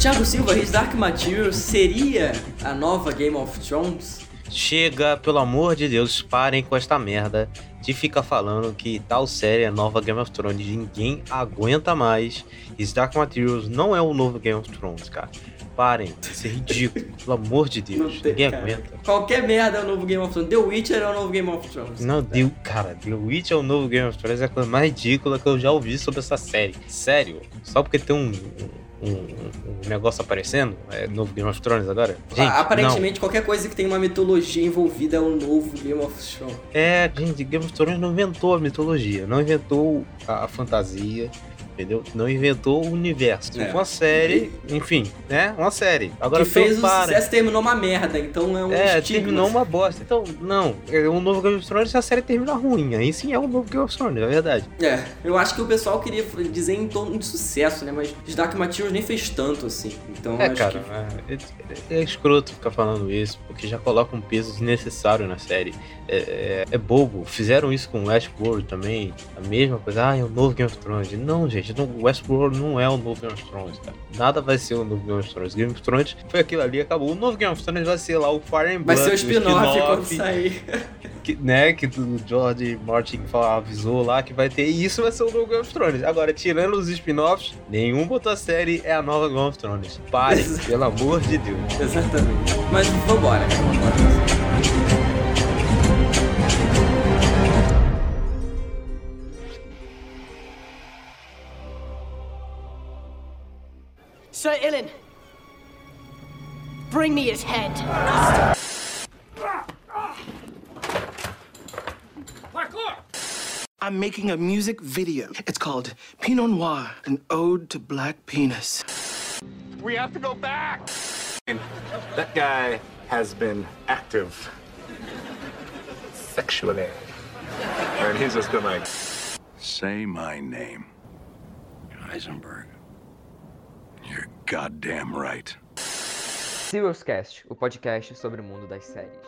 Thiago Silva, His Dark Materials seria a nova Game of Thrones? Chega, pelo amor de Deus, parem com esta merda de ficar falando que tal série é a nova Game of Thrones. Ninguém aguenta mais. His Dark Materials não é o novo Game of Thrones, cara. Parem, isso é ridículo, pelo amor de Deus. Tem, Ninguém cara. aguenta. Qualquer merda é o novo Game of Thrones. The Witcher é o novo Game of Thrones. Não, deu, cara, The Witch é o novo Game of Thrones, é a coisa mais ridícula que eu já ouvi sobre essa série. Sério, só porque tem um, um, um negócio aparecendo, é novo Game of Thrones agora? Gente, Ah, Aparentemente, qualquer coisa que tem uma mitologia envolvida é o novo Game of Thrones. não. É, gente, Game of Thrones não inventou a mitologia, não inventou a, a fantasia, entendeu? Não inventou o universo. É. Uma série, enfim, né? Uma série. Agora que fez o para. sucesso e terminou uma merda, então é um É, estigma. terminou uma bosta. Então, não, é um novo Game of Thrones se a série termina ruim. Aí sim é um novo Game of Thrones, é verdade. É, eu acho que o pessoal queria dizer em torno de sucesso, né? Mas Dark Materials nem fez tanto assim. Então É, cara, que... é, é escroto ficar falando isso, porque já coloca um peso desnecessário na série. É, é- é bobo. Fizeram isso com Westworld também, a mesma coisa. Ah, é o novo Game of Thrones. Não, gente, não, Westworld não é o novo Game of Thrones, cara. Nada vai ser o novo Game of Thrones. Game of Thrones foi aquilo ali, acabou. O novo Game of Thrones vai ser lá o Fire and Vai Blood, ser o spin-off quando spin-off, sair. que, né, que o George Martin avisou lá que vai ter, e isso vai ser o novo Game of Thrones. Agora, tirando os spin-offs, nenhuma outra série é a nova Game of Thrones. Exato. pelo amor de Deus. Exatamente. Mas vambora, cara. Vambora. Bring me his head. I'm making a music video. It's called Pinot Noir, an ode to black penis. We have to go back. That guy has been active sexually. And he's just been like, Say my name. Heisenberg. You're goddamn right. Serious Cast, o podcast sobre o mundo das séries.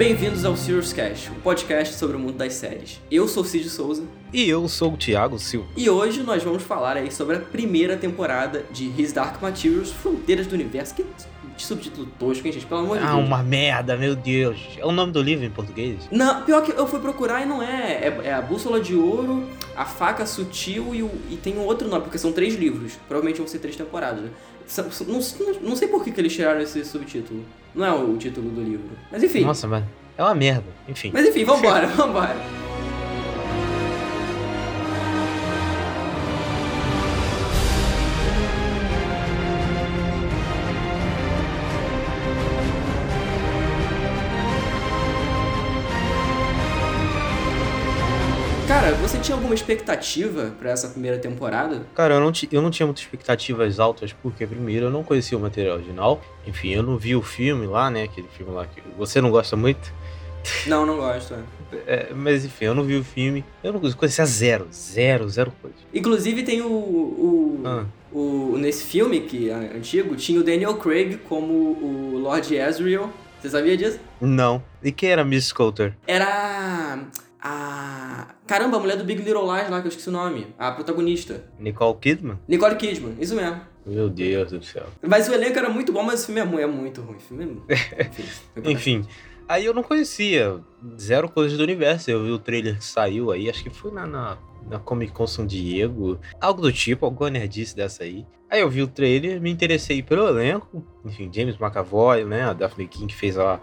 Bem-vindos ao Serious Cast, o podcast sobre o mundo das séries. Eu sou Cid Souza E eu sou o Thiago Silva. e hoje nós vamos falar aí sobre a primeira temporada de His Dark Materials Fronteiras do Universo. Que subtítulo tosco, hein, gente? Pelo amor de Ah, Deus. uma merda, meu Deus. É o nome do livro em português? Não, pior que eu fui procurar e não é. É, é a Bússola de Ouro, a Faca Sutil e, o, e tem um outro nome, porque são três livros. Provavelmente vão ser três temporadas. né? Não, não, não sei por que, que eles tiraram esse subtítulo. Não é o título do livro. Mas enfim. Nossa, mas é uma merda. Enfim. Mas enfim, vambora, vambora. Alguma expectativa pra essa primeira temporada? Cara, eu não, eu não tinha muitas expectativas altas, porque primeiro eu não conhecia o material original. Enfim, eu não vi o filme lá, né? Aquele filme lá que você não gosta muito. Não, não gosto. é. É, mas enfim, eu não vi o filme. Eu não conhecia zero, zero, zero coisa. Inclusive tem o, o, Ah. o- nesse filme que é antigo tinha o Daniel Craig como o Lord Asriel. Você sabia disso? Não. E quem era Miss Coulter? Era a caramba, a mulher do Big Little Lies lá que eu esqueci o nome, a protagonista, Nicole Kidman? Nicole Kidman, isso mesmo. Meu Deus do céu. Mas o elenco era muito bom, mas o filme é mu- é muito ruim. O filme é... Enfim. Enfim, aí eu não conhecia zero coisas do universo. Eu vi o trailer que saiu aí, acho que foi na, na, na Comic Con São Diego, algo do tipo, alguma nerdice dessa aí. Aí eu vi o trailer, me interessei pelo elenco. Enfim, James McAvoy, né? A Daphne King que fez a,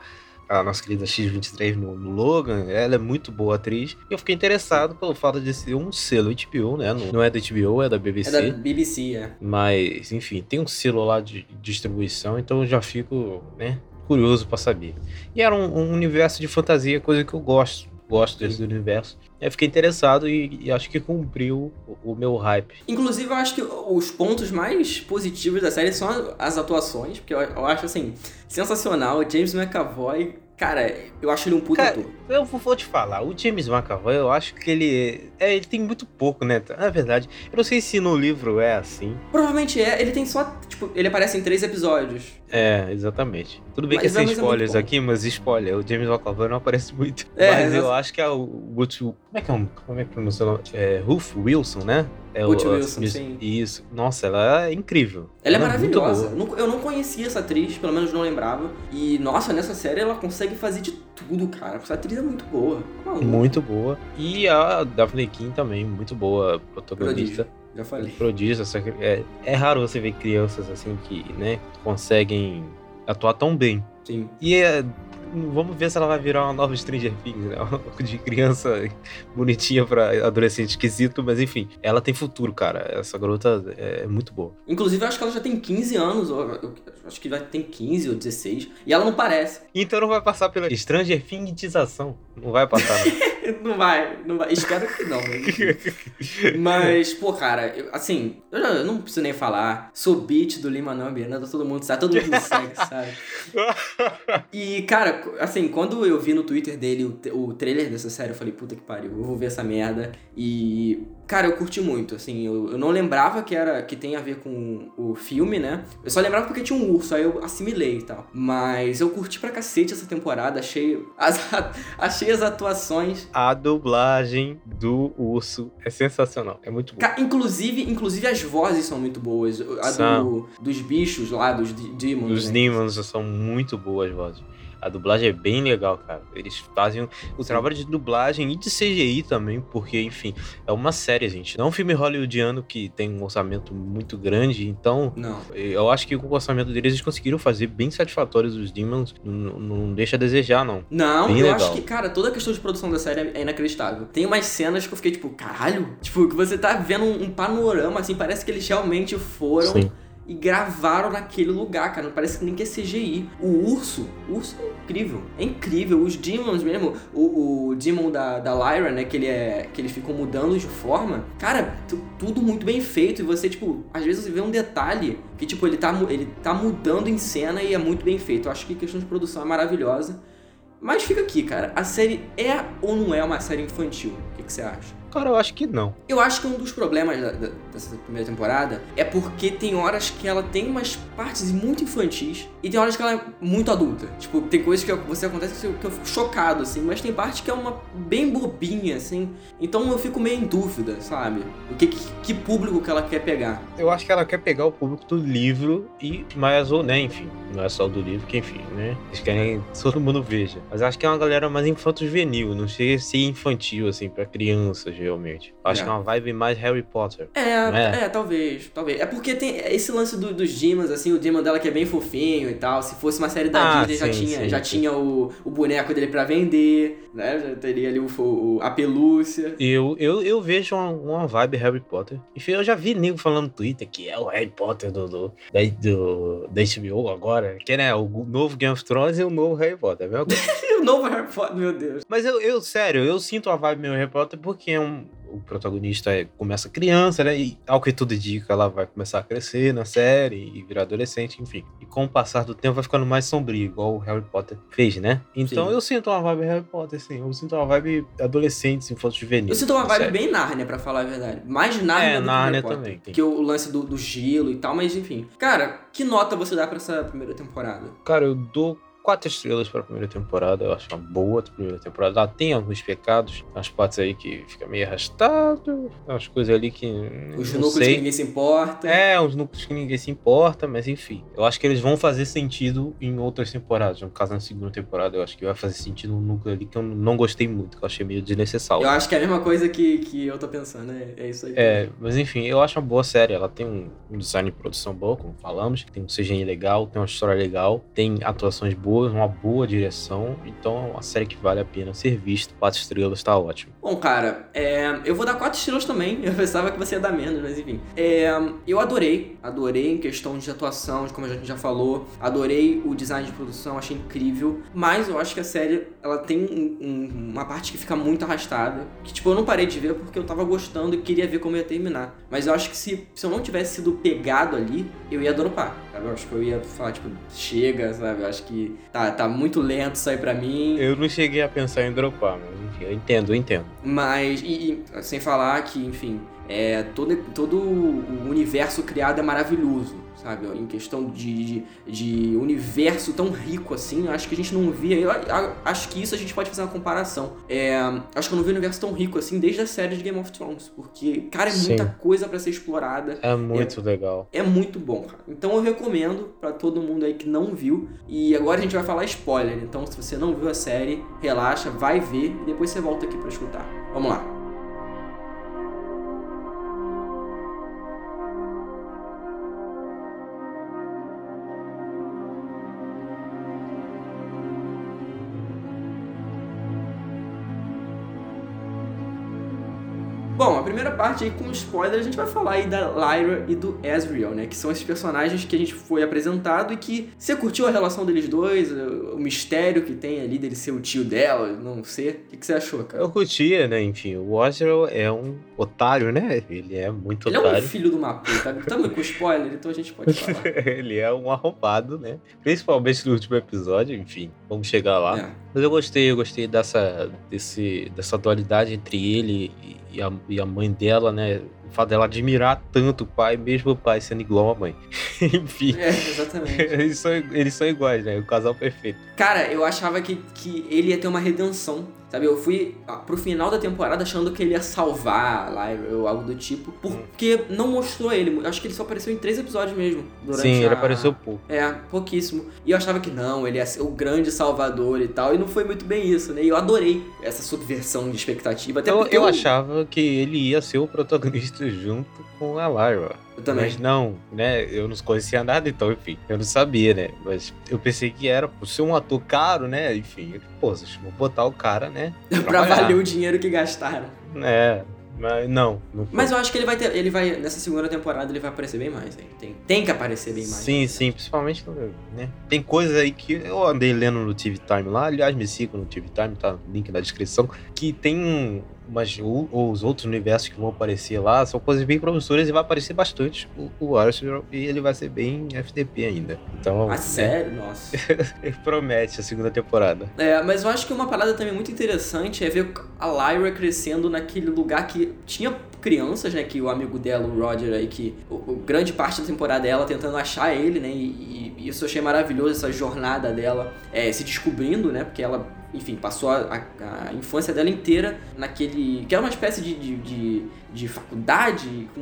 a nossa querida X-23 no, no Logan. Ela é muito boa atriz. E eu fiquei interessado pelo fato de ser um selo HBO, né? Não, não é da HBO, é da BBC. É da BBC, é. Mas, enfim, tem um selo lá de distribuição, então eu já fico, né, curioso pra saber. E era um, um universo de fantasia, coisa que eu gosto. Gosto desse universo. Eu fiquei interessado e, e acho que cumpriu o, o meu hype. Inclusive, eu acho que os pontos mais positivos da série são as atuações, porque eu, eu acho, assim, sensacional. O James McAvoy Cara, eu acho ele um puta Cara, ator. eu vou te falar, o James McAvoy, eu acho que ele. É, ele tem muito pouco, né? Na verdade, eu não sei se no livro é assim. Provavelmente é, ele tem só, tipo, ele aparece em três episódios. É, exatamente. Tudo bem Mas que é sem é- é spoilers bom. aqui, mas spoiler, o James McAvoy não aparece muito. É, mas eu acho que é o como é que é, o- como é que pronuncia o nome? É Ruth Wilson, né? É o- Wilson, isso, sim. Isso. Nossa, ela é incrível. Ela é muito maravilhosa. boa. Não- Eu não conhecia essa atriz, pelo menos não lembrava. E, nossa, nessa série ela consegue fazer de tudo, cara. Essa atriz é muito boa. Maluco. Muito boa. E a Daphne King também, muito boa protagonista. Prodígio. Já falei. Prodígio. essa- É, é raro você ver crianças assim que, né, conseguem atuar tão bem. Sim. E é, vamos ver se ela vai virar uma nova Stranger Things, né? De criança bonitinha pra adolescente esquisito, mas enfim, ela tem futuro, cara. Essa garota é muito boa. Inclusive, eu acho que ela já tem 15 anos. acho que vai ter 15 ou 16. E ela não parece. Então não vai passar pela Stranger Thingsização. Não vai passar, não. Não vai, não vai. Espero que não. Mas, pô, cara, eu- assim, eu, já- eu não preciso nem falar. Sou beat do Lima Não Miranda, todo mundo sabe, todo mundo segue, sabe? E, cara, assim, quando eu vi no Twitter dele o, o trailer dessa série, eu falei, puta que pariu, eu vou ver essa merda. E, cara, eu curti muito, assim, eu, eu não lembrava que era que tem a ver com o filme, né? Eu só lembrava porque tinha um urso, aí eu assimilei e tal. Mas eu curti pra cacete essa temporada, achei as, achei as atuações. A dublagem do urso é sensacional. É muito boa. Inclusive, inclusive as vozes são muito boas. A do, dos bichos lá, dos de- demons. Os né? Demons são muito boas vozes. A dublagem é bem legal, cara. Eles fazem o trabalho de dublagem e de CGI também, porque, enfim, é uma série, gente. Não é um filme hollywoodiano que tem um orçamento muito grande, então Não. eu acho que com o orçamento deles eles conseguiram fazer bem satisfatórios os Demons. Não, não deixa a desejar, não. Não, Bem eu legal. acho que, cara, toda a questão de produção da série é inacreditável. Tem umas cenas que eu fiquei tipo, caralho? Tipo, que você tá vendo um, um panorama, assim, parece que eles realmente foram Sim. E gravaram naquele lugar, cara. Não parece que nem que é CGI. O urso, o urso é incrível. É incrível. Os demons mesmo, o, o demon da, da Lyra, né, que ele é. que eles ficam mudando de forma. Cara, tu- tudo muito bem feito. E você, tipo, às vezes você vê um detalhe que, tipo, ele tá, ele tá mudando em cena e é muito bem feito. Eu acho que a questão de produção é maravilhosa. Mas fica aqui, cara. A série é ou não é uma série infantil? O que, que você acha? Cara, eu acho que não. Eu acho que um dos problemas da- da- dessa primeira temporada é porque tem horas que ela tem umas partes muito infantis e tem horas que ela é muito adulta. Tipo, tem coisas que você acontece que eu, que eu fico chocado, assim, mas tem parte que é uma bem bobinha, assim. Então eu fico meio em dúvida, sabe? O que, que, que público que ela quer pegar. Eu acho que ela quer pegar o público do livro e mais ou né, enfim, não é só do livro, que enfim, né? Eles querem que todo mundo veja. Mas acho que é uma galera mais infanto-juvenil, não chega a ser infantil, assim, pra crianças, realmente. Acho É. que é uma vibe mais Harry Potter. É, é? é, talvez, talvez. É porque tem esse lance do- dos Demons, assim, o Demon dela que é bem fofinho e tal. Se fosse uma série da Ah, Disney, já sim, tinha, sim, já sim. tinha o, o boneco dele pra vender, né? Já teria ali o, o- a pelúcia. Eu, eu, eu vejo uma, uma vibe Harry Potter. Enfim, eu já vi nego falando no Twitter que é o Harry Potter do, do, da, do, da HBO agora. Que né, o novo Game of Thrones e o novo Harry Potter. É a mesma coisa. Novo Harry Potter, meu Deus. Mas eu, eu, sério, eu sinto a vibe meio Harry Potter porque é um, o protagonista é- começa criança, né? E ao que tudo indica, ela vai começar a crescer na série e virar adolescente, enfim. E com o passar do tempo vai ficando mais sombrio, igual o Harry Potter fez, né? Então Sim. eu sinto uma vibe Harry Potter, sim. Eu sinto uma vibe adolescente, infanto juvenil. Eu sinto uma vibe série. bem Nárnia, pra falar a verdade. Mais Nárnia É, do que Nárnia Harry Potter. também, tem. Que o lance do, do gelo e tal, mas enfim. Cara, que nota você dá pra essa primeira temporada? Cara, eu dou quatro estrelas pra primeira temporada. Eu acho uma boa primeira temporada. Ela tem alguns pecados, umas partes aí que fica meio arrastado, umas coisas ali que. Os núcleos sei. que ninguém se importa. É, uns núcleos que ninguém se importa, mas enfim. Eu acho que eles vão fazer sentido em outras temporadas. No caso, na segunda temporada, eu acho que vai fazer sentido um núcleo ali que eu não gostei muito, que eu achei meio desnecessário. Eu acho que é a mesma coisa que, que eu tô pensando, é, é isso aí. É, mas enfim, eu acho uma boa série. Ela tem um, um design de produção bom, como falamos, tem um CGI legal, tem uma história legal, tem atuações boas, uma boa direção. Então é uma série que vale a pena ser vista. Quatro estrelas tá ótimo. Bom, cara, é, eu vou dar quatro estrelas também. Eu pensava que você ia dar menos, mas enfim. É, eu adorei, adorei em questão de atuação, de como a gente já falou. Adorei o design de produção, achei incrível. Mas eu acho que a série, ela tem um- uma parte que fica muito arrastada. Que, tipo, eu não parei de ver porque eu tava gostando e queria ver como ia terminar. Mas eu acho que se, se eu não tivesse sido pegado ali, eu ia dropar. Sabe? Eu acho que eu ia falar, tipo, chega, sabe? Eu acho que tá, tá muito lento isso aí pra mim. Eu não cheguei a pensar em dropar, mas enfim, eu entendo, eu entendo. Mas, e, e, sem falar que, enfim, é, todo, todo o universo criado é maravilhoso, sabe? Em questão de, de, de universo tão rico assim, eu acho que a gente não via. Eu, eu acho que isso a gente pode fazer uma comparação. É, acho que eu não vi um universo tão rico assim desde a série de Game of Thrones, porque, cara, é Sim. muita coisa pra ser explorada. É muito legal. É muito bom, cara. Então eu recomendo pra todo mundo aí que não viu. E agora a gente vai falar spoiler. Então, se você não viu a série, relaxa, vai ver e depois você volta aqui pra escutar. Vamos lá. Parte aí com spoiler, a gente vai falar aí da Lyra e do Ezreal, né? Que são esses personagens que a gente foi apresentado e que você curtiu a relação deles dois, o mistério que tem ali dele ser o tio dela, não ser. O que, que você achou, cara? Eu curtia, né? Enfim, o Ezreal é um otário, né? Ele é muito Ele é um otário. filho de uma puta. Estamos com spoiler, então a gente pode falar. ele é um arrombado, né? Principalmente no último episódio, enfim, vamos chegar lá. É. Mas eu gostei, eu gostei dessa, desse, dessa dualidade entre ele e a, e a mãe dela, né? O fato dela admirar tanto o pai, mesmo o pai sendo igual à mãe. Enfim. É, exatamente. Eles são, eles são iguais, né? O casal perfeito. Cara, eu achava que, que ele ia ter uma redenção, sabe? Eu fui ah, pro final da temporada achando que ele ia salvar a Lyra ou algo do tipo, porque não mostrou ele. Acho que ele só apareceu em três episódios mesmo. Sim, ele a- apareceu pouco. É, pouquíssimo. E eu achava que não, ele ia ser o grande salvador e tal, e não foi muito bem isso, né? E eu adorei essa subversão de expectativa, até Eu, porque eu achava que ele ia ser o protagonista junto com a Lyra. Eu também. Mas não, né? Eu não conhecia nada, então, enfim, eu não sabia, né? Mas eu pensei que era por ser um ator caro, né? Enfim, eu, pô, vocês vão botar o cara, né? pra trabalhar. valer o dinheiro que gastaram. É, mas não. não. Mas eu acho que ele vai ter. Ele vai. Nessa segunda temporada ele vai aparecer bem mais, hein? Tem, tem que aparecer bem mais. Sim, sim, principalmente, né? Tem coisas aí que eu andei lendo no TV Time lá, aliás, me sigam no TV Time, tá link na descrição, que tem umas, o- os outros universos que vão aparecer lá, são coisas bem promissoras e vai aparecer bastante o, o Arsenal e ele vai ser bem FDP ainda. Então, Ah, né, sério? Nossa. ele promete a segunda temporada. É, mas eu acho que uma parada também muito interessante é ver a Lyra crescendo naquele lugar que tinha crianças, né? Que o amigo dela, o Roger aí, que o, o- grande parte da temporada é ela tentando achar ele, né? E, e isso eu achei maravilhoso, essa jornada dela é, se descobrindo, né? Porque ela, enfim, passou a, a- a infância dela inteira naquele. que era uma espécie de, de, de, de faculdade com.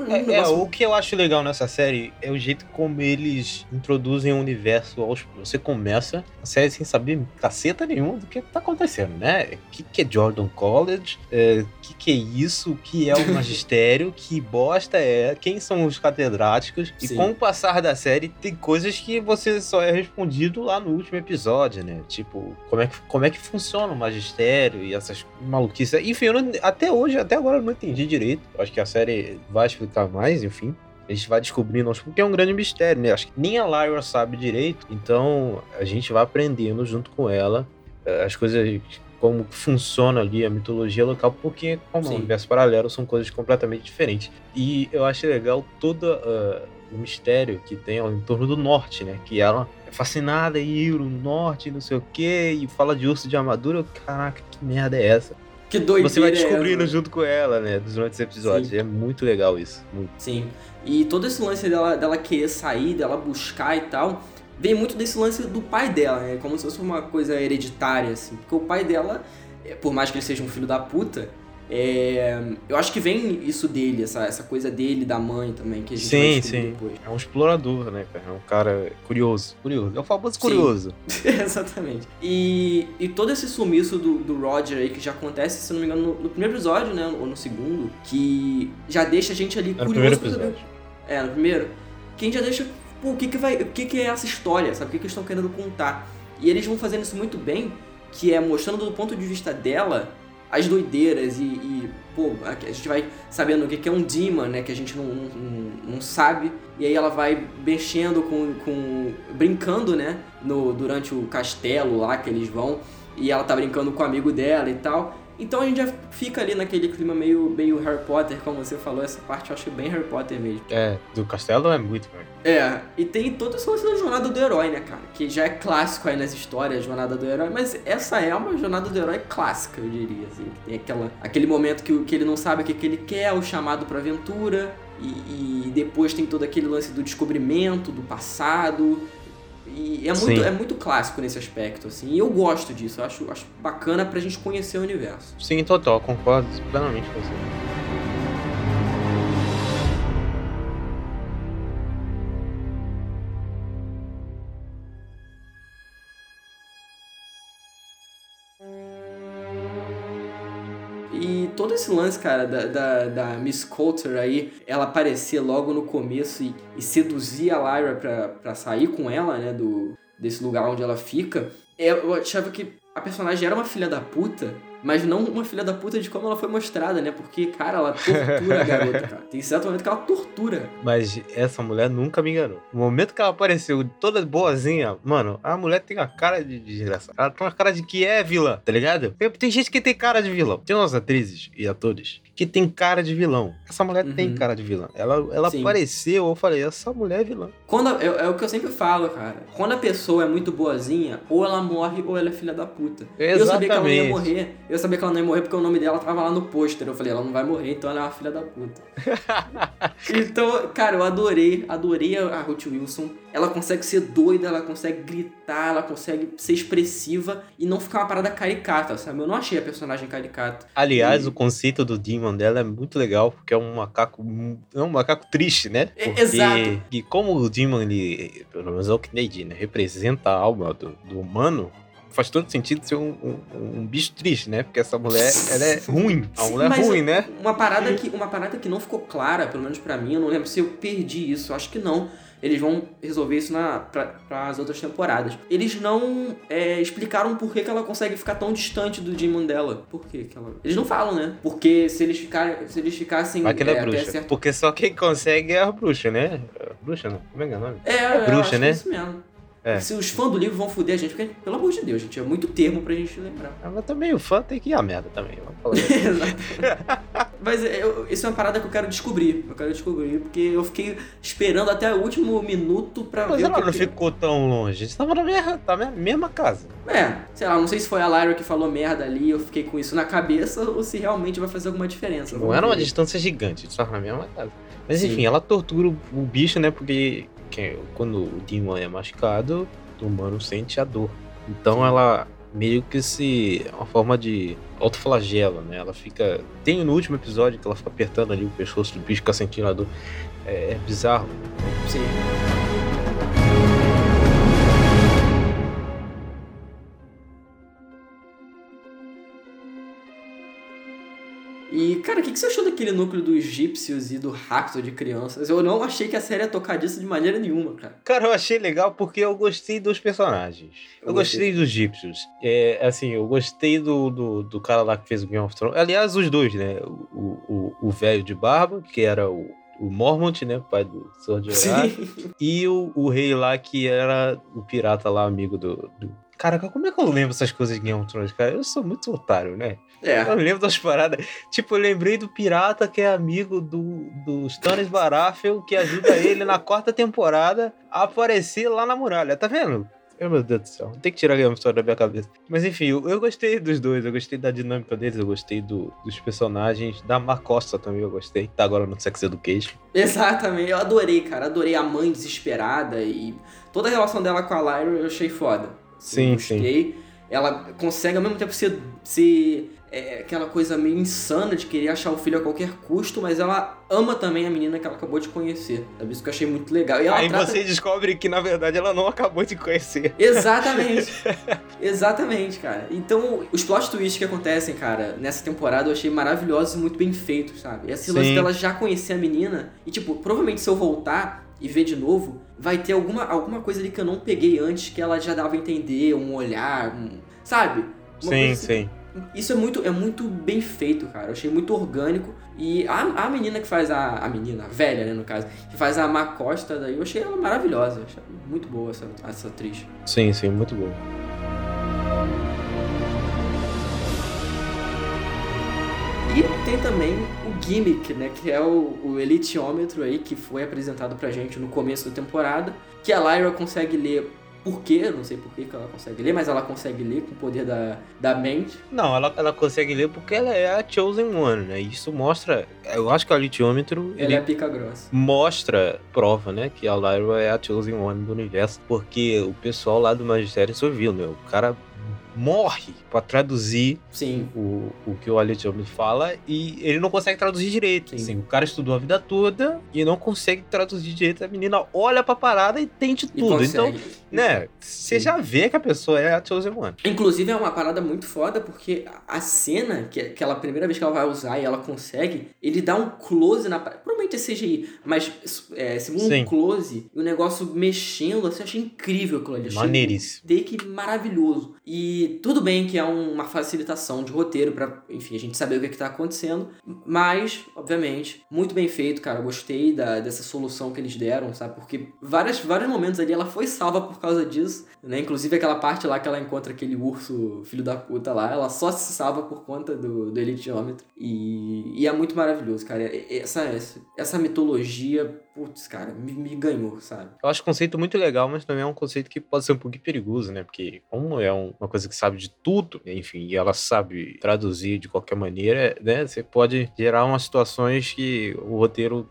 um É, é, negócio- o que eu acho legal nessa série é o jeito como eles introduzem o universo. Aos, você começa a série sem saber caceta nenhuma do que tá acontecendo, né? O que, que é Jordan College? É, que, que é isso? O que é o magistério? que bosta é? Quem são os catedráticos? E Sim. com o passar da série, tem coisas que você só é respondido lá no último episódio, né? Tipo, como é que, como é que funciona o magistério e essas maluquices. Enfim, não- até hoje, até agora eu não entendi direito. Acho que a série vai explicar mais, enfim. A gente vai descobrindo aos poucos, que é um grande mistério, né? Acho que nem a Lyra sabe direito. Então, a gente vai aprendendo junto com ela eh, as coisas, como funciona ali a mitologia local, porque, como é Sim. um universo paralelo, são coisas completamente diferentes. E eu acho legal todo ah, o mistério que tem em torno do norte, né? Que ela é fascinada em ir no norte, não sei o quê, e fala de urso de armadura. Eu, Caraca, que merda é essa? Que doideira Você vai é essa, descobrindo né? junto com ela, né? Durante os episódios. Sim. É muito legal isso. Muito. Sim. E todo esse lance dela, dela querer sair, dela buscar e tal, vem muito desse lance do pai dela, né? Como se fosse uma coisa hereditária, assim. Porque o pai dela, é, por mais que ele seja um filho da puta, é, eu acho que vem isso dele, essa, essa coisa dele, da mãe também, que a gente Sim, sim. depois. É um explorador, né, cara? É um cara curioso. Curioso. É o famoso curioso. Exatamente. E, e todo esse sumiço do, do Roger aí, que já acontece, se não me engano, no, no primeiro episódio, né? Ou no segundo, que já deixa a gente ali No curioso primeiro pra saber. episódio. É, no primeiro. Que a gente já deixa. Pô, o que que vai. O que que é essa história, sabe? O que que eles estão querendo contar? E eles vão fazendo isso muito bem, que é mostrando do ponto de vista dela as doideiras e. e, pô, a gente vai sabendo o que que é um demon, né? Que a gente não, não, não- não sabe. E aí ela vai mexendo com. com brincando, né? No, durante o castelo lá que eles vão. E ela tá brincando com o amigo dela e tal. Então a gente já fica ali naquele clima meio, meio Harry Potter, como você falou, essa parte eu acho bem Harry Potter mesmo. É, do castelo é muito, velho. É, e tem toda essa lance da jornada do herói, né, cara? Que já é clássico aí nas histórias, a jornada do herói, mas essa é uma jornada do herói clássica, eu diria, assim. que Tem aquela, aquele momento que, que ele não sabe o que, que ele quer, o chamado pra aventura, e, e depois tem todo aquele lance do descobrimento, do passado. E é muito, Sim. é muito clássico nesse aspecto, assim. E eu gosto disso, eu acho, acho bacana pra gente conhecer o universo. Sim, total, concordo plenamente com você. Esse lance, cara, da, da, da Miss Coulter aí, ela aparecer logo no começo e, e seduzir a Lyra pra, sair com ela, né, do, desse lugar onde ela fica, é, eu achava que a personagem era uma filha da puta, mas não uma filha da puta de como ela foi mostrada, né? Porque, cara, ela tortura a garota, cara. Tem certo momento que ela tortura. Mas essa mulher nunca me enganou. No momento que ela apareceu toda boazinha, mano, a mulher tem a cara de desgraçada. Ela tem uma cara de que é vilã, tá ligado? Tem, tem gente que tem cara de vilão. Tem umas atrizes e atores que tem cara de vilão. Essa mulher tem Uhum. cara de vilã. Ela, ela Sim. apareceu, eu falei, essa mulher é vilã. Quando é, é o que eu sempre falo, cara. Quando a pessoa é muito boazinha, ou ela morre ou ela é filha da puta. Eu sabia que ela não ia Exatamente. morrer. Eu sabia que ela não ia morrer porque o nome dela tava lá no pôster. Eu falei, ela não vai morrer, então ela é uma filha da puta. então, cara, eu adorei, adorei a Ruth Wilson. Ela consegue ser doida, ela consegue gritar, ela consegue ser expressiva e não ficar uma parada caricata, sabe? Eu não achei a personagem caricata. Aliás, E- o conceito do Demon dela é muito legal, porque é um macaco. É um macaco triste, né? É, Porque, exato. E como o Demon, ele, pelo menos é o que entendi, né? Representa a alma do, do humano. Faz todo sentido ser um, um, um bicho triste, né? Porque essa mulher, ela é ruim. A Sim, mulher é ruim, né? Uma parada, que, uma parada que não ficou clara, pelo menos pra mim, eu não lembro se eu perdi isso, acho que não. Eles vão resolver isso na, pra, pras outras temporadas. Eles não é, explicaram por que, que ela consegue ficar tão distante do demon dela. Por que, que ela. Eles não falam, né? Porque se eles, ficarem, se eles ficassem. Mas que ela é, até bruxa. certo- Porque só quem consegue é a bruxa, né? É a Bruxa não? Como é que é o nome? É, eu bruxa, né? É isso mesmo. É. Se os fãs do livro vão foder a gente, porque, pelo amor de Deus, gente, é muito termo pra gente lembrar. Ah, Mas também o fã tem que ir a merda também. Vamos falar. Exato. Mas eu, isso é uma parada que eu quero descobrir. Eu quero descobrir, porque eu fiquei esperando até o último minuto pra Mas ver o ela não que- ficou tão longe. A gente tava na mesma, na mesma- mesma casa. É, sei lá, não sei se foi a Lyra que falou merda ali, eu fiquei com isso na cabeça, ou se realmente vai fazer alguma diferença. Não era uma distância gigante, a gente tava na mesma casa. Mas Sim. enfim, ela tortura o bicho, né? Porque que- quando o Demon é machucado, o humano sente a dor. Então ela meio que se. É uma forma de autoflagelo, né? Ela fica. Tem no último episódio que ela fica apertando ali o pescoço do bicho, fica sentindo a dor. É, é bizarro. Sim. E, cara, o que, que você achou daquele núcleo dos egípcios e do rapto de crianças? Eu não achei que a série ia tocar disso de maneira nenhuma, cara. Cara, eu achei legal porque eu gostei dos personagens. Eu, Eu gostei dos egípcios. É, assim, eu gostei do, do, do cara lá que fez o Game of Thrones. Aliás, os dois, né? O velho de barba, que era o, o Mormont, né? Pai do Sword. Sim. E o, o rei lá, que era o pirata lá, amigo do, do... Caraca, como é que eu lembro essas coisas de Game of Thrones, cara? Eu sou muito otário, né? Eu É. lembro das paradas. Tipo, eu lembrei do pirata que é amigo do, do Stannis Baratheon, que ajuda ele na quarta temporada a aparecer lá na muralha. Tá vendo? Meu Deus do céu. Tem que tirar a Game of Thrones da minha cabeça. Mas enfim, eu, eu gostei dos dois. Eu gostei da dinâmica deles. Eu gostei do- dos personagens. Da Mar Costa também eu gostei. Tá agora no Sex Education. Exatamente, eu adorei, cara. Adorei a mãe desesperada e toda a relação dela com a Lyra eu achei foda. Sim, eu gostei. Ela consegue ao mesmo tempo ser, ser é, aquela coisa meio insana de querer achar o filho a qualquer custo, mas ela ama também a menina que ela acabou de conhecer. Sabe? Isso que eu achei muito legal. E ela Aí trata- você descobre que na verdade ela não acabou de conhecer. Exatamente. Exatamente, cara. Então, os plot twists que acontecem, cara, nessa temporada eu achei maravilhosos e muito bem feitos, sabe? Esse lance Sim. dela já conhecer a menina e, tipo, provavelmente se eu voltar e ver de novo, vai ter alguma, alguma coisa ali que eu não peguei antes que ela já dava a entender, um olhar, um, sabe? Uma sim, assim. sim. Isso é muito, é muito bem feito, cara. Eu achei muito orgânico. E a, a menina que faz a. A menina, a velha, né, no caso, que faz a Ma Costa daí, eu achei ela maravilhosa. Achei muito boa essa, essa atriz. Sim, sim, muito bom. E tem também gimmick, né? Que é o, o elitiômetro aí que foi apresentado pra gente no começo da temporada. Que a Lyra consegue ler por quê, não sei por que que ela consegue ler, mas ela consegue ler com o poder da, da mente. Não, ela, ela consegue ler porque ela é a Chosen One, né? Isso mostra. Eu acho que o litiômetro Ela ele é a pica grossa. mostra, prova, né? Que a Lyra é a Chosen One do universo. Porque o pessoal lá do Magistério só viu, né? O cara morre pra traduzir Sim. o, o que o Elliot Holmes fala e ele não consegue traduzir direito. Sim. Assim, o cara estudou a vida toda e não consegue traduzir direito. A menina olha pra parada e entende E tudo. consegue. Então, né, você já vê que a pessoa é a Chosen One. Inclusive é uma parada muito foda porque a cena, que é aquela primeira vez que ela vai usar e ela consegue, ele dá um close na parada. Provavelmente é CGI, mas é, segundo Sim. um close, o negócio mexendo, assim, eu achei incrível aquilo ali. Maneiríssimo. take maravilhoso. E tudo bem que é uma facilitação de roteiro pra, enfim, a gente saber o que, que tá acontecendo. Mas, obviamente, muito bem feito, cara. Eu gostei da, dessa solução que eles deram, sabe? Porque várias, vários momentos ali ela foi salva por causa disso, né? Inclusive aquela parte lá que ela encontra aquele urso filho da puta lá, ela só se salva por conta do, do elitiômetro. E, e é muito maravilhoso, cara. Essa, essa mitologia, putz, cara, me, me ganhou, sabe? Eu acho o conceito muito legal, mas também é um conceito que pode ser um pouquinho perigoso, né? Porque como é um- uma coisa que sabe de tudo, enfim, e ela sabe traduzir de qualquer maneira, né? Você pode gerar umas situações que o roteiro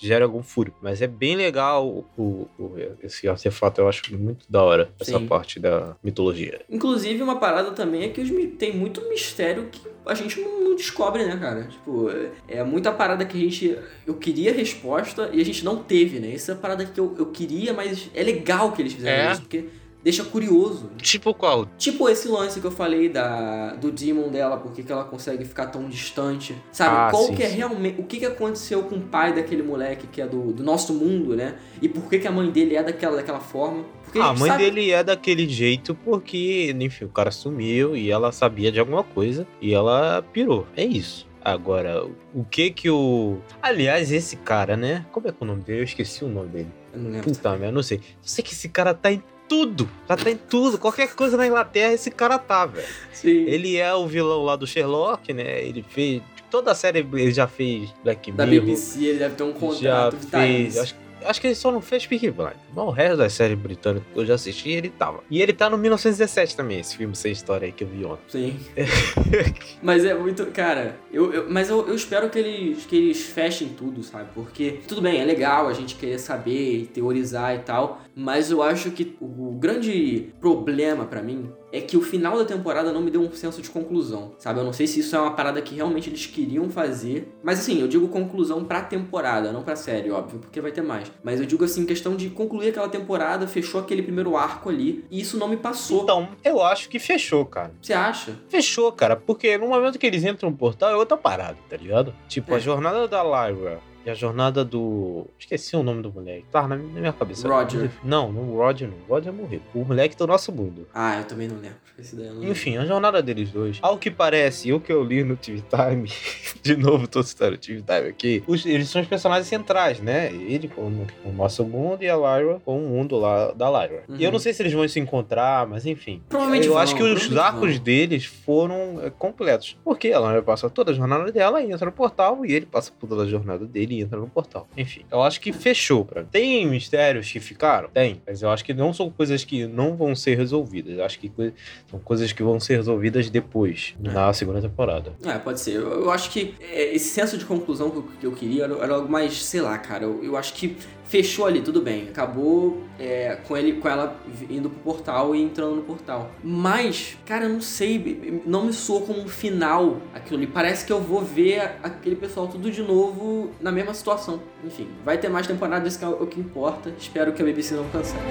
gera algum furo. Mas é bem legal o, o- o- esse artefato, eu acho muito da hora, essa Sim. parte da mitologia. Inclusive, uma parada também é que os, tem muito mistério que a gente não, não descobre, né, cara? Tipo, é, é muita parada que a gente. Eu queria resposta e a gente não teve, né? Essa é a parada que eu, eu queria, mas é legal que eles fizeram É. isso, porque deixa curioso. Tipo qual? Tipo esse lance que eu falei da, do demon dela, por que ela consegue ficar tão distante. Sabe? Ah, Qual sim, que é sim. realmente. O que, que aconteceu com o pai daquele moleque que é do, do nosso mundo, né? E por que, que a mãe dele é daquela, daquela forma? Porque Ah, a mãe sabe- dele é daquele jeito porque, enfim, o cara sumiu e ela sabia de alguma coisa e ela pirou. É isso. Agora, o que que o. Aliás, esse cara, né? Como é que é o nome dele? Eu esqueci o nome dele. Eu não lembro. Puta merda, não sei. Eu sei que esse cara tá em tudo. Já tá em tudo. Qualquer coisa na Inglaterra, esse cara tá, velho. Ele é o vilão lá do Sherlock, né? Ele fez. Toda a série ele já fez Black Da Mirror. BBC, ele deve ter um já contrato fez. vitalício. Acho, acho que ele só não fez Peaky Blind. Mas o resto das séries britânicas que eu já assisti, ele tava. E ele tá no 1917 também, esse filme sem história aí que eu vi ontem. Sim. mas é muito. Cara, eu, eu- mas eu, eu espero que eles, que eles fechem tudo, sabe? Porque, tudo bem, é legal a gente querer saber e teorizar e tal. Mas eu acho que o grande problema pra mim é que o final da temporada não me deu um senso de conclusão, sabe? Eu não sei se isso é uma parada que realmente eles queriam fazer. Mas assim, eu digo conclusão pra temporada, não pra série, óbvio, porque vai ter mais. Mas eu digo assim, questão de concluir aquela temporada, fechou aquele primeiro arco ali, e isso não me passou. Então, eu acho que fechou, cara. Você acha? Fechou, cara. Porque no momento que eles entram no portal é outra parada, tá ligado? Tipo, É. a jornada da Lyra e a jornada do. Esqueci o nome do moleque. Tá na minha cabeça. Roger. Não, não, Roger não. O Roger morreu. O moleque do nosso mundo. Ah, eu também não lembro. Não lembro. Enfim, a jornada deles dois. Ao que parece, o que eu li no TV Time, de novo tô citando o TV Time aqui, os- eles são os personagens centrais, né? Ele com o nosso mundo e a Lyra com o mundo lá da Lyra. Uhum. E eu não sei se eles vão se encontrar, mas enfim. Provavelmente eu vão, acho que os arcos vão. deles foram é, completos. Porque a Lyra passa toda a jornada dela e entra no portal, e ele passa por toda a jornada dele e entra no portal. Enfim, eu acho que fechou pra mim. Tem mistérios que ficaram? Tem. Mas eu acho que não são coisas que não vão ser resolvidas. Eu acho que coi- são coisas que vão ser resolvidas depois, É. na segunda temporada. É, pode ser. Eu, eu acho que é, esse senso de conclusão que eu, que eu queria era, era algo mais, sei lá, cara. Eu, eu acho que fechou ali, tudo bem. Acabou é, com, ele, com ela indo pro portal e entrando no portal. Mas, cara, eu não sei. Não me soou como um final aquilo ali. Parece que eu vou ver aquele pessoal tudo de novo na mesma situação. Enfim, vai ter mais temporadas, isso que é o que importa. Espero que a BBC não cancele.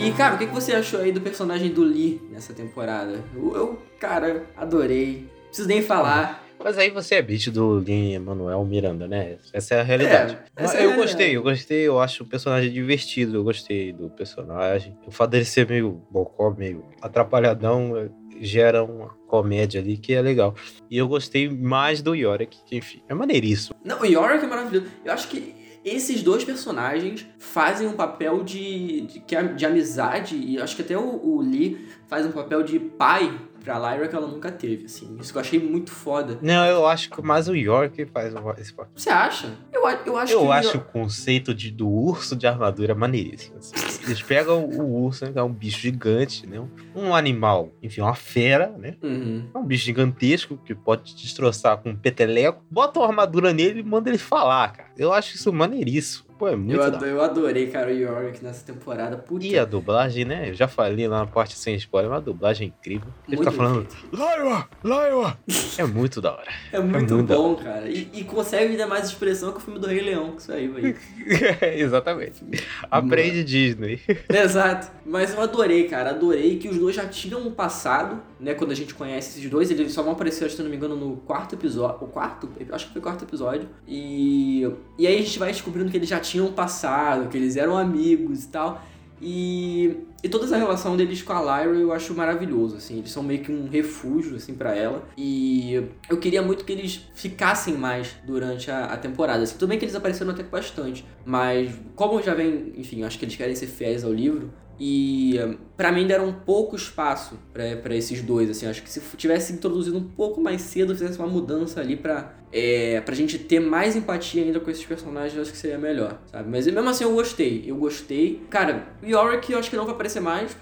E, cara, o que você achou aí do personagem do Lee nessa temporada? Eu, cara, adorei. Preciso nem falar. Mas aí você é beat do Lin Manuel Miranda, né? Essa é a realidade. É, é eu gostei, realidade. eu gostei, eu acho o personagem divertido, eu gostei do personagem. O fato dele ser meio bocó, meio atrapalhadão, eh, gera uma comédia ali que é legal. E eu gostei mais do Yorick, que enfim, é maneiríssimo. Não, o Yorick é maravilhoso. Eu acho que esses dois personagens fazem um papel de, de, que- de amizade, e acho que até o, o Lee faz um papel de pai pra Lyra que ela nunca teve, assim. Isso que eu achei muito foda. Não, eu acho que mais o York faz o- esse papel. Você acha? Eu, eu acho Eu acho o conceito de, do urso de armadura maneiríssimo. assim. Eles pegam o urso, né, que é um bicho gigante, né? Um animal, enfim, uma fera, né? Uhum. É um bicho gigantesco que pode te destroçar com um peteleco. Bota uma armadura nele e manda ele falar, cara. Eu acho isso maneiríssimo. Pô, é muito Eu, da ado- eu adorei, cara, o Yorick nessa temporada. Puta, E a dublagem, né? Eu já falei lá na parte sem spoiler, uma dublagem incrível. Ele muito fica falando. Lyra! Lyra! é muito da hora. É muito, muito da bom, cara. E, e consegue dar mais expressão que o filme do Rei Leão, que saiu aí. Exatamente. Aprende Disney. Exato. Mas eu adorei, cara. Adorei que os dois já tinham um passado, né? Quando a gente conhece esses dois. Eles só vão aparecer, se não me engano, no quarto episódio. O quarto? Acho que foi o quarto episódio. E. E aí a gente vai descobrindo que eles já tinham passado, que eles eram amigos e tal. E, e toda essa relação deles com a Lyra eu acho maravilhoso, assim. Eles são meio que um refúgio, assim, para ela. E eu queria muito que eles ficassem mais durante a, a temporada. Assim, tudo bem que eles apareceram até bastante, mas como já vem, enfim, acho que eles querem ser fiéis ao livro. E pra mim deram um pouco espaço pra esses dois, assim, acho que se tivesse introduzido um pouco mais cedo, fizesse uma mudança ali pra, é, pra gente ter mais empatia ainda com esses personagens, eu acho que seria melhor, sabe? Mas mesmo assim eu gostei, eu gostei. Cara, Yorick eu acho que não vai aparecer mais,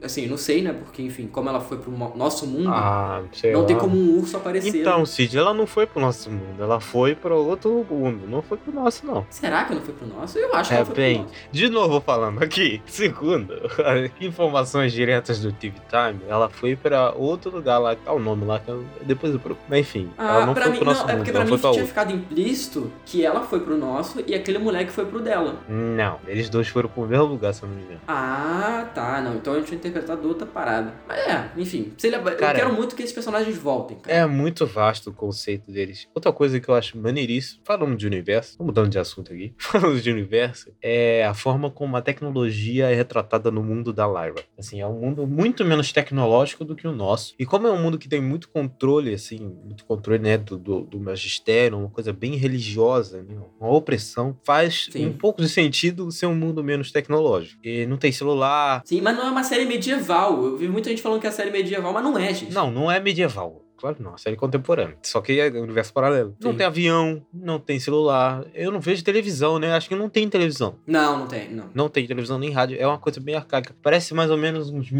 assim, não sei, né? Porque, enfim, como ela foi pro nosso mundo, Ah, não lá. tem como um urso aparecer. Então, Cid, ela não foi pro nosso mundo, ela foi pro outro mundo, não foi pro nosso, não. Será que não foi pro nosso? Eu acho que É ela foi bem, pro nosso. de novo falando aqui, segundo informações diretas do TV Time, ela foi pra outro lugar lá, tá o nome lá, que eu, depois eu procuro. Mas enfim, ela Ah, não pra foi mim, pro nosso não, é mundo, porque pra ela mim pra tinha ficado implícito que ela foi pro nosso e aquele moleque foi pro dela. Não, eles dois foram pro mesmo lugar, se eu não me engano. Ah, tá, não. Então a gente tinha interpretado outra parada. Mas é, enfim. Se ele, eu Cara, quero muito que esses personagens voltem, cara. É muito vasto o conceito deles. Outra coisa que eu acho maneiríssimo, falando de universo, tô mudando de assunto aqui, falando de universo, é a forma como a tecnologia é retratada no mundo da Lyra. Assim, é um mundo muito menos tecnológico do que o nosso. E como é um mundo que tem muito controle, assim, muito controle, né, do, do, do magistério, uma coisa bem religiosa, né, uma opressão, faz Sim. um pouco de sentido ser um mundo menos tecnológico. E não tem celular, Sim, mas não é uma série medieval. Eu vi muita gente falando que é série medieval, mas não é, gente. Não, não é medieval. Claro que não, é série contemporânea. Só que é universo paralelo. Não Sim. tem avião, não tem celular. Eu não vejo televisão, né? Acho que não tem televisão. Não, não tem, não. Não tem televisão nem rádio. É uma coisa bem arcaica. Parece mais ou menos uns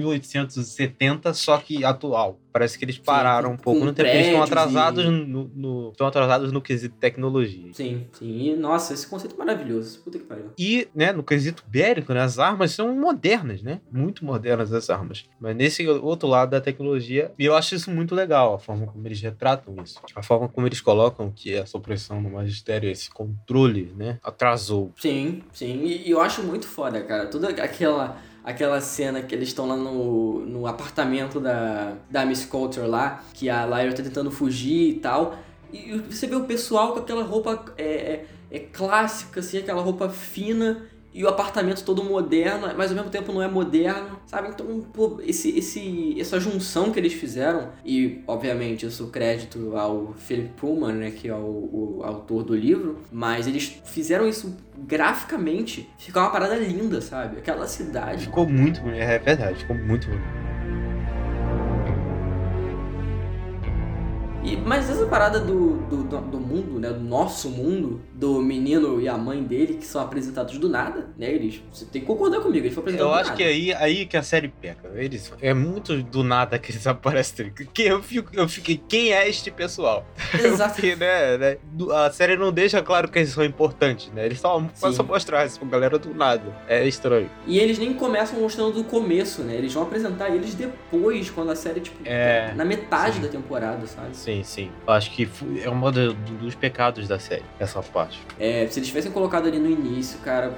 1870, só que atual. Parece que eles pararam com- um pouco no tempo. Eles estão atrasados e- no, no- estão atrasados no quesito tecnologia. Sim, sim. E, nossa, esse conceito é maravilhoso. Puta que pariu. E, né, no quesito bélico, né, as armas são modernas, né? Muito modernas as armas. Mas nesse outro lado da tecnologia, e eu acho isso muito legal, a forma como eles retratam isso. A forma como eles colocam que essa opressão no magistério, esse controle, né, atrasou. Sim, sim. E, e eu acho muito foda, cara. Toda aquela, aquela cena que eles estão lá no, no apartamento da, da Miss Coulter lá, que a Lyra tá tentando fugir e tal. E você vê o pessoal com aquela roupa é, é, é clássica, assim, aquela roupa fina. E o apartamento todo moderno, mas ao mesmo tempo não é moderno, sabe? Então, pô, esse, esse, essa junção que eles fizeram, e obviamente isso crédito ao Philip Pullman, né, que é o, o autor do livro, mas eles fizeram isso graficamente, ficar uma parada linda, sabe? Aquela cidade. Ficou muito é verdade, ficou muito bonito. E, mas essa parada do, do, do, do mundo, né? Do nosso mundo, do menino e a mãe dele, que são apresentados do nada, né? Eles. Você tem que concordar comigo, eles foram apresentados Eu acho nada. que é aí, aí que a série peca. Eles, é muito do nada que eles aparecem. Que eu, fico, eu fiquei, quem é este pessoal? Exato. Porque, né, né, a série não deixa claro que eles são importantes, né? Eles só começam a mostrar isso pra galera do nada. É estranho. E eles nem começam mostrando do começo, né? Eles vão apresentar eles depois, quando a série, tipo, É, na metade sim. da temporada, sabe? Sim, sim. Eu acho que é um do- dos pecados da série, essa parte. É, se eles tivessem colocado ali no início, cara,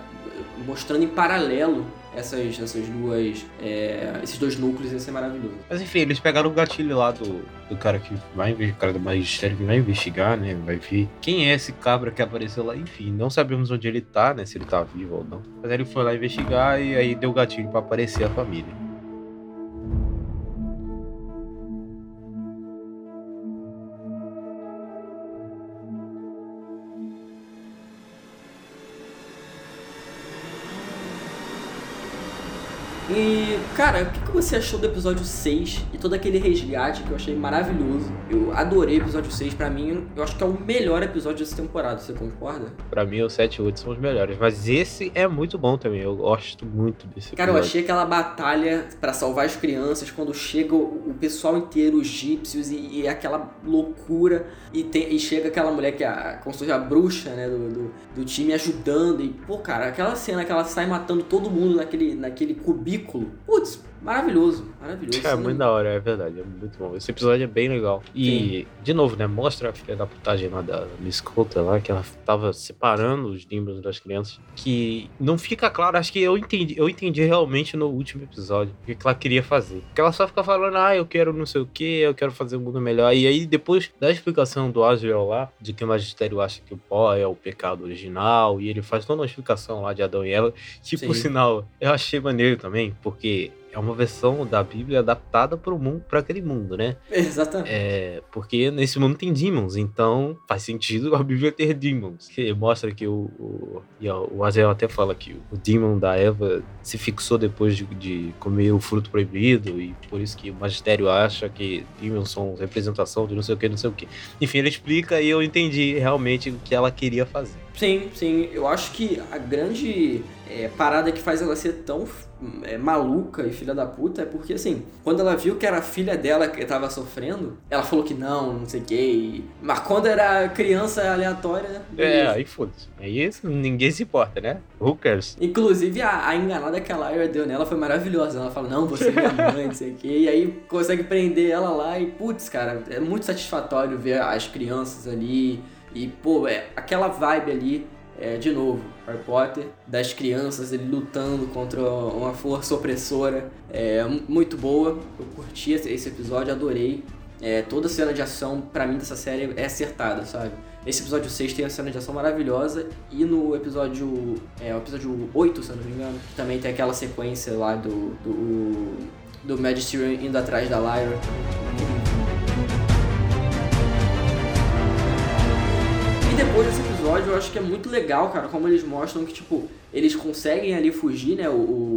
mostrando em paralelo essas, essas duas. é, esses dois núcleos, ia ser maravilhoso. Mas enfim, eles pegaram o gatilho lá do, do cara que vai investigar, cara do magistério que vai investigar, né? Vai ver quem é esse cabra que apareceu lá. Enfim, não sabemos onde ele tá, né? Se ele tá vivo ou não. Mas ele foi lá investigar e aí deu gatilho pra aparecer a família. E, cara, o que, que você achou do episódio 6 e todo aquele resgate que eu achei maravilhoso? Eu adorei o episódio 6, pra mim, eu acho que é o melhor episódio dessa temporada, você concorda? Pra mim, o 7 e o 8 são os melhores. Mas esse é muito bom também. Eu gosto muito desse Cara, eu achei aquela batalha pra salvar as crianças, quando chega o, pessoal inteiro, os egípcios, e, e aquela loucura, e, tem- e chega aquela mulher que é a, como se fosse a bruxa, né, do, do, do time ajudando, e, pô, cara, aquela cena que ela sai matando todo mundo naquele, naquele cubículo, putz, maravilhoso, maravilhoso. É muito da hora, é verdade, é muito bom. Esse episódio é bem legal. E, de novo, né, mostra a filha da putagem lá da Miss Coulter lá, que ela tava separando os Demons das crianças, que não fica claro, acho que eu entendi, eu entendi realmente no último episódio o que, ela queria fazer. Porque ela só fica falando, ah, eu quero não sei o que, eu quero fazer um mundo melhor. E aí, depois da explicação do Asriel lá, de que o magistério acha que o pó é o pecado original, e ele faz toda uma explicação lá de Adão e Eva, que, por Sim. sinal, eu achei maneiro também, porque é uma versão da Bíblia adaptada para o mundo, para aquele mundo, né? Exatamente. É, porque nesse mundo tem demons, então faz sentido a Bíblia ter demons. Que mostra que o, o, e o Azel até fala que o demon da Eva se fixou depois de, de comer o fruto proibido e por isso que o magistério acha que demons são representação de não sei o que, não sei o que. Enfim, ele explica e eu entendi realmente o que ela queria fazer. Sim, sim. Eu acho que a grande é, parada que faz ela ser tão é, maluca e filha da puta é porque, assim, quando ela viu que era a filha dela que tava sofrendo, ela falou que não, não sei o que. Mas quando era criança aleatória. É, beleza. aí foda-se. Aí isso, ninguém se importa, né? Who cares? Inclusive, a, a enganada que a Lyra deu nela foi maravilhosa. Ela fala, não, você é minha mãe, não sei o quê. E aí consegue prender ela lá e, putz, cara, é muito satisfatório ver as crianças ali. E, pô, é, aquela vibe ali, é, de novo, Harry Potter, das crianças, ele lutando contra uma força opressora. É mu- muito boa. Eu curti esse episódio, adorei. É, toda cena de ação, pra mim, dessa série é acertada, sabe? Esse episódio 6 tem uma cena de ação maravilhosa. E no episódio. É, episódio 8, se não me engano, também tem aquela sequência lá do. do. do Magister indo atrás da Lyra. Depois desse episódio, eu acho que é muito legal, cara, como eles mostram que, tipo, eles conseguem ali fugir, né? O,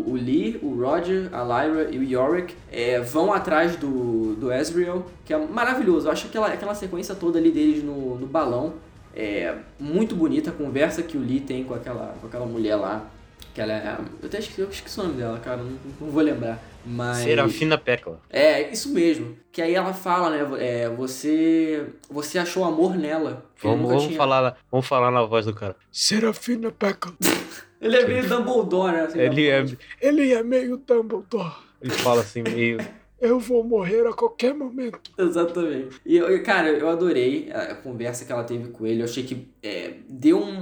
o, Lee, o Roger, a Lyra e o Yorick é, vão atrás do, do Ezreal, que é maravilhoso. Eu acho aquela, aquela sequência toda ali deles no, no balão é muito bonita. A conversa que o Lee tem com aquela, com aquela mulher lá. Que ela é. Eu até esqueci, eu esqueci o nome dela, cara, não, não vou lembrar. Mas. Serafina Pecla. É, isso mesmo. Que aí ela fala, né? É, você. Você achou amor nela. Vamos, vamos, tinha. falar, vamos falar na voz do cara. Serafina Pecla. Ele é meio Dumbledore, né? assim, Ele é, ele é meio Dumbledore. Ele fala assim, meio. Eu vou morrer a qualquer momento. Exatamente. E, eu- cara, eu adorei a conversa que ela teve com ele. Eu achei que é, deu um,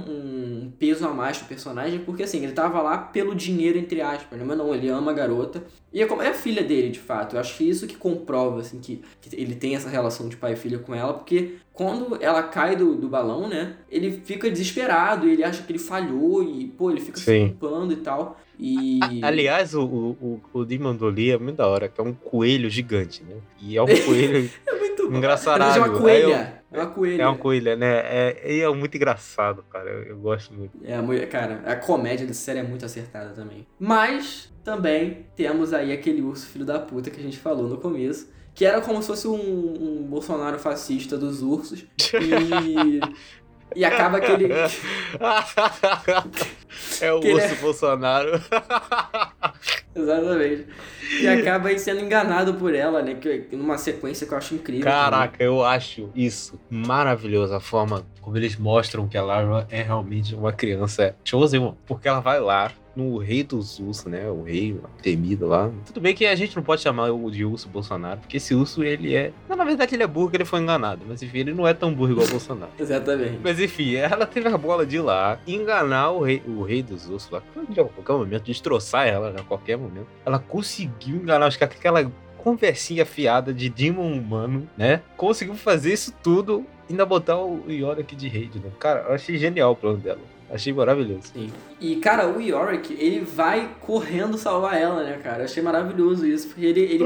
um peso a mais pro personagem, porque assim, ele tava lá pelo dinheiro, entre aspas, né? Mas não, ele ama a garota. E é, como, é a filha dele, de fato. Eu acho que isso que comprova, assim, que, que ele tem essa relação de pai e filha com ela, porque quando ela cai do, do balão, né? Ele fica desesperado, ele acha que ele falhou e, pô, ele fica se Sim. culpando e tal. E. Aliás, o, o, o, o Demon do Lee é muito da hora, que é um coelho gigante, né? E é um coelho. é engraçado. É uma coelha. É uma coelha. é um coelho, né? É, e é muito engraçado, cara. Eu, eu gosto muito. É, cara, a comédia dessa série é muito acertada também. Mas também temos aí aquele urso filho da puta que a gente falou no começo, que era como se fosse um, um Bolsonaro fascista dos ursos. E, e acaba que ele. é o urso é- Bolsonaro. Exatamente. E acaba aí sendo enganado por ela, né? Que, numa sequência que eu acho incrível. também. Caraca, eu acho isso maravilhoso. A forma como eles mostram que a Lara é realmente uma criança chosen, porque ela vai lá no rei dos ursos, né? O rei temido lá. Tudo bem que a gente não pode chamar o de urso Bolsonaro, porque esse urso, ele é... Não, na verdade, ele é burro, que ele foi enganado. Mas enfim, ele não é tão burro igual o Bolsonaro. Exatamente. Mas enfim, ela teve a bola de ir lá, enganar o rei, o rei dos ursos lá, a qualquer momento, destroçar ela a qualquer momento. Ela conseguiu enganar os caras com aquela conversinha fiada de Demon humano, né? Conseguiu fazer isso tudo e ainda botar o Yorick de rei de novo. Cara, eu achei genial o plano dela. Achei maravilhoso. Sim. E, cara, o Yorick, ele vai correndo salvar ela, né, cara? Achei maravilhoso isso, porque ele, ele,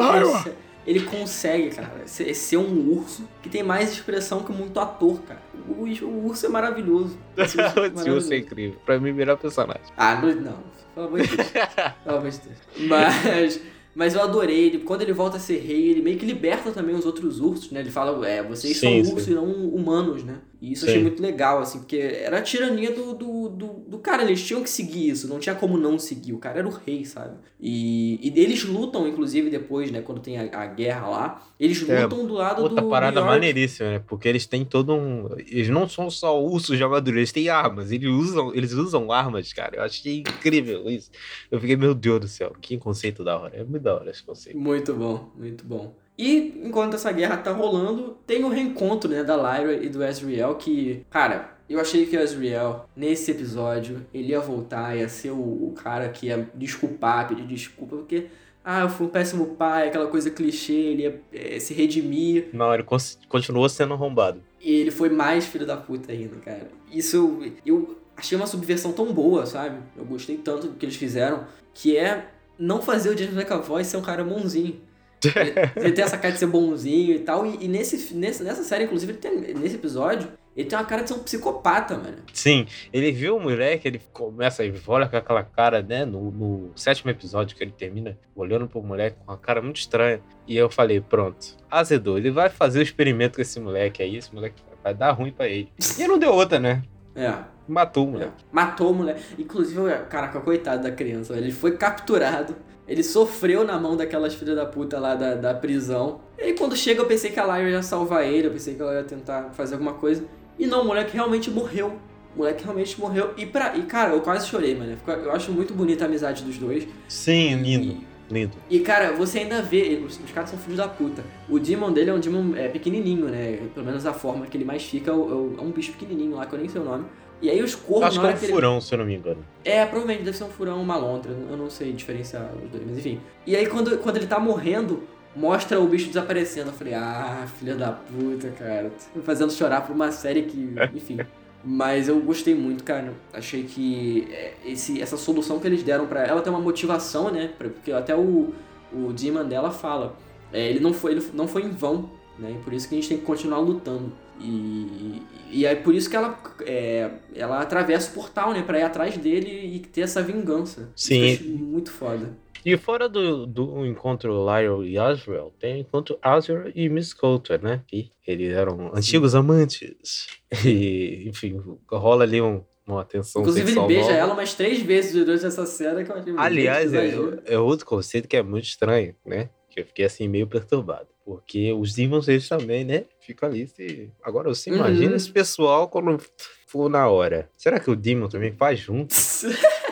ele consegue, cara, ser, ser um urso que tem mais expressão que muito ator, cara. o, o urso é maravilhoso. Esse urso é Esse urso é maravilhoso. incrível. Pra mim, melhor personagem. Ah, não, não. Pelo amor de Deus. Pelo amor de Deus. Mas, mas eu adorei ele. Quando ele volta a ser rei, ele meio que liberta também os outros ursos, né? Ele fala, é, vocês Sim, são ursos sim. e não humanos, né? E isso eu achei muito legal, assim, porque era a tirania do, do, do, do cara. Eles tinham que seguir isso, não tinha como não seguir. O cara era o rei, sabe? E, e eles lutam, inclusive, depois, né? Quando tem a, a guerra lá. Eles É, lutam do lado Outra do. parada New York. maneiríssima, né? Porque eles têm todo um. Eles não são só ursos de armadura, eles têm armas. Eles usam, eles usam armas, cara. Eu achei incrível isso. Eu fiquei, meu Deus do céu, que conceito da hora. É muito da hora esse conceito. Muito bom, muito bom. E enquanto essa guerra tá rolando, tem o reencontro né, da Lyra e do Ezreal, que, cara, eu achei que o Ezreal, nesse episódio, ele ia voltar, ia ser o, o cara que ia desculpar, pedir desculpa, porque, ah, eu fui um péssimo pai, aquela coisa clichê, ele ia eh, se redimir. Não, ele continuou sendo arrombado. E ele foi mais filho da puta ainda, cara. Isso eu, eu achei uma subversão tão boa, sabe? Eu gostei tanto do que eles fizeram, que é não fazer o James McAvoy ser um cara bonzinho. Ele, ele tem essa cara de ser bonzinho e tal, e, e nesse, nesse, nessa série, inclusive, tem- nesse episódio, ele tem uma cara de ser um psicopata, mano. Sim, ele viu o moleque, ele começa, ele olha com aquela cara, né? No, no sétimo episódio que ele termina olhando pro moleque com uma cara muito estranha. E eu falei, pronto, azedou, ele vai fazer o experimento com esse moleque aí, esse moleque vai dar ruim pra ele. E não deu outra, né? É. Matou o É. moleque. Matou o moleque. Inclusive, caraca, coitado da criança. Ele foi capturado. Ele sofreu na mão daquelas filhas da puta lá da, da prisão. E aí, quando chega, eu pensei que a Lyra ia salvar ele. Eu pensei que ela ia tentar fazer alguma coisa. E não, o moleque realmente morreu. O moleque realmente morreu. E, pra, e cara, eu quase chorei, mano. Eu acho muito bonita a amizade dos dois. Sim, lindo, lindo. E, cara, você ainda vê, os, os caras são filhos da puta. O Demon dele é um Demon é, pequenininho, né? Pelo menos a forma que ele mais fica é, o- é um bicho pequenininho lá, que eu nem sei o nome. E aí os corvos, Acho que é um furão, se eu não me engano. É, provavelmente deve ser um furão ou uma lontra, eu não sei diferenciar os dois, mas enfim. E aí quando, quando ele tá morrendo, mostra o bicho desaparecendo. Eu falei, ah, filha da puta, cara. Me fazendo chorar por uma série que, enfim. Mas eu gostei muito, cara. Achei que é, esse, essa solução que eles deram pra ela tem uma motivação, né? Porque até o, o Demon dela fala. é, ele, não foi, ele não foi em vão, né? E por isso que a gente tem que continuar lutando. E, e é por isso que ela, é, ela atravessa o portal, né? Pra ir atrás dele e ter essa vingança. Sim. Muito foda. E fora do, do encontro Lyra e Azrael, tem o encontro Azrael e Miss Coulter, né? Que eles eram antigos amantes. E, enfim, rola ali um, uma tensão Inclusive, ele beija nova. ela umas três vezes durante essa cena que eu achei muito Aliás, é, é outro conceito que é muito estranho, né? Que eu fiquei assim meio perturbado. Porque os demons, eles também, né? Ficam ali. Se... Agora, você Uhum. imagina esse pessoal quando for na hora. Será que o demon também faz junto?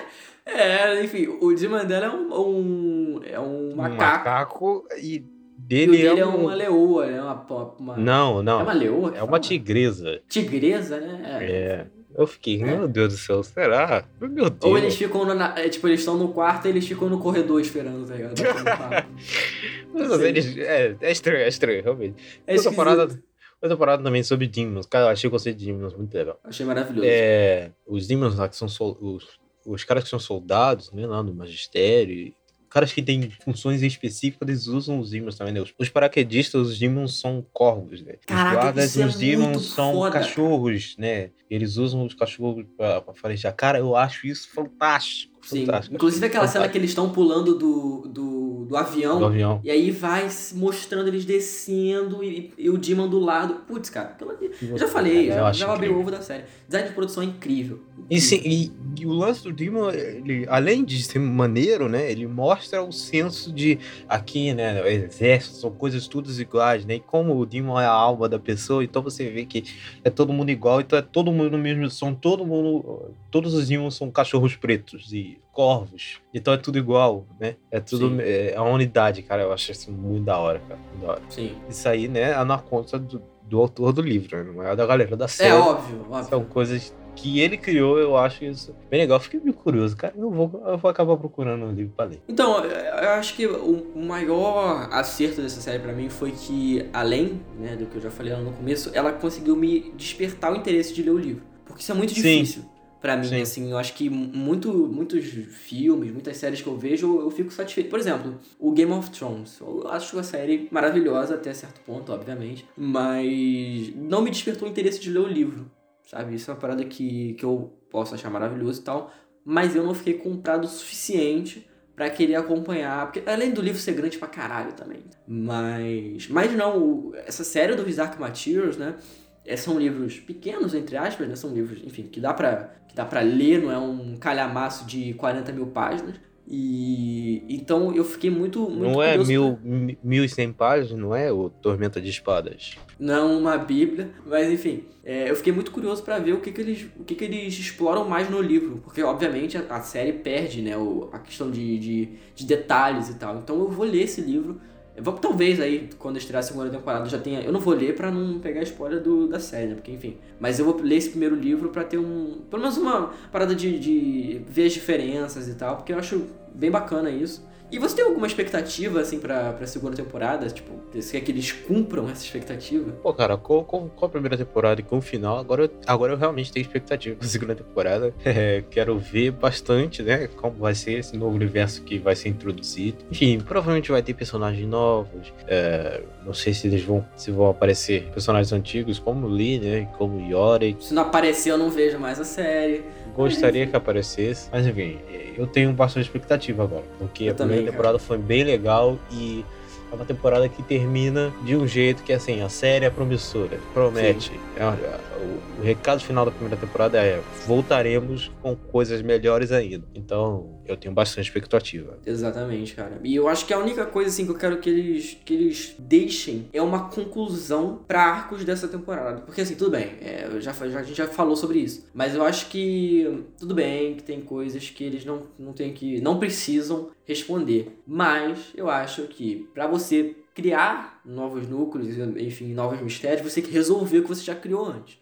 É, enfim, o Demon dela é um, um- é um Um macaco. macaco e e o dele, dele é, é, um... uma leoa, né? Uma, uma... Não, não. É uma leoa? É uma fala? tigresa. Tigresa, né? É. Eu fiquei, meu Deus do céu, será? Meu Deus. Ou eles ficam na- é, tipo, eles estão no quarto e eles ficam no corredor esperando, tá ligado? Mas sei. eles- é, é estranho, é estranho, realmente. É outra, parada, outra parada também sobre demons. Cara, eu achei o conceito de demons muito legal. Achei maravilhoso. É, os demons lá que são sol- os, os caras que são soldados, né, lá no magistério, caras que têm funções específicas, eles usam os demons também, né? Os, os paraquedistas, os demons são corvos, né? Os Caraca, guardas, isso é os demons são foda, cachorros, né? Eles usam os cachorros pra, pra farejar. Cara, eu acho isso fantástico. Sim. Inclusive aquela cena que eles estão pulando do, do, do avião. Do avião. E aí vai mostrando eles descendo e, e o Demon do lado. Putz, cara, aquilo ali. Eu já falei, já, acho já abri o ovo da série. Design de produção é incrível. E, sim, e, e o lance do Demon, ele, além de ser maneiro, né? Ele mostra o senso de aqui, né? Exército, são coisas todas iguais, né? E como o Demon é a alma da pessoa, então você vê que é todo mundo igual, então é todo mundo no mesmo. São todo mundo. Todos os Demons são cachorros pretos e corvos. Então é tudo igual, né? É tudo. Sim. É, a unidade, cara. Eu acho isso muito da hora, cara. Muito da hora. Sim. Isso aí, né? É na conta do, do autor do livro, né? Não é da galera da série. É óbvio, óbvio. São coisas que ele criou, eu acho isso bem legal. Fiquei meio curioso, cara. Eu vou, eu vou acabar procurando um livro pra ler. Então, eu acho que o maior acerto dessa série pra mim foi que, além né, do que eu já falei lá no começo, ela conseguiu me despertar o interesse de ler o livro. Porque isso é muito Sim. Pra mim, Sim. assim, eu acho que muito, muitos filmes, muitas séries que eu vejo, eu, fico satisfeito. Por exemplo, o Game of Thrones. Eu acho a série maravilhosa até certo ponto, obviamente. Mas não me despertou o interesse de ler o livro, sabe? Isso é uma parada que, que eu posso achar maravilhoso e tal. Mas eu não fiquei comprado o suficiente pra querer acompanhar. Porque além do livro ser grande pra caralho também. Mas. Mas não, essa série dos Dark Materials, né? é, são livros pequenos, entre aspas, né? São livros, enfim, que dá pra, que dá pra ler, não é um calhamaço de 40 mil páginas. E então eu fiquei muito, muito Não é mil, mi- mil e cem páginas, não é o Tormenta de Espadas. não uma bíblia, mas enfim, é, eu fiquei muito curioso pra ver o que, que eles o que, que eles exploram mais no livro, porque obviamente a, a série perde, né, o, a questão de, de, de detalhes e tal. Então eu vou ler esse livro. Vou, talvez aí, quando estrear a segunda temporada, já tenha. Eu não vou ler pra não pegar spoiler do, da série, né? Porque, enfim. Mas eu vou ler esse primeiro livro pra ter um. Pelo menos uma parada de, de ver as diferenças e tal, porque eu acho bem bacana isso. E você tem alguma expectativa, assim, pra, pra segunda temporada? Tipo, você quer que eles cumpram essa expectativa? Pô, cara, com, com, com a primeira temporada e com o final, agora, eu- agora eu realmente tenho expectativa pra segunda temporada. É, quero ver bastante, né? Como vai ser esse novo universo que vai ser introduzido. Enfim, provavelmente vai ter personagens novos. é, não sei se eles vão, se vão aparecer personagens antigos, como Lee, né? Como Yorick. Se não aparecer, eu não vejo mais a série. Gostaria que aparecesse. Mas enfim, eu tenho bastante expectativa agora. Porque Eu a primeira também, cara. temporada foi bem legal e é uma temporada que termina de um jeito que assim, a série é promissora, promete. É, o, o recado final da primeira temporada é voltaremos com coisas melhores ainda. Então, eu tenho bastante expectativa. Exatamente, cara. E eu acho que a única coisa assim que eu quero que eles que eles deixem é uma conclusão pra arcos dessa temporada. Porque assim, tudo bem, é, já, já- a gente já falou sobre isso. Mas eu acho que tudo bem que tem coisas que eles não, não tem que. não precisam responder. Mas eu acho que pra você criar novos núcleos, enfim, novos mistérios, você tem que resolver o que você já criou antes.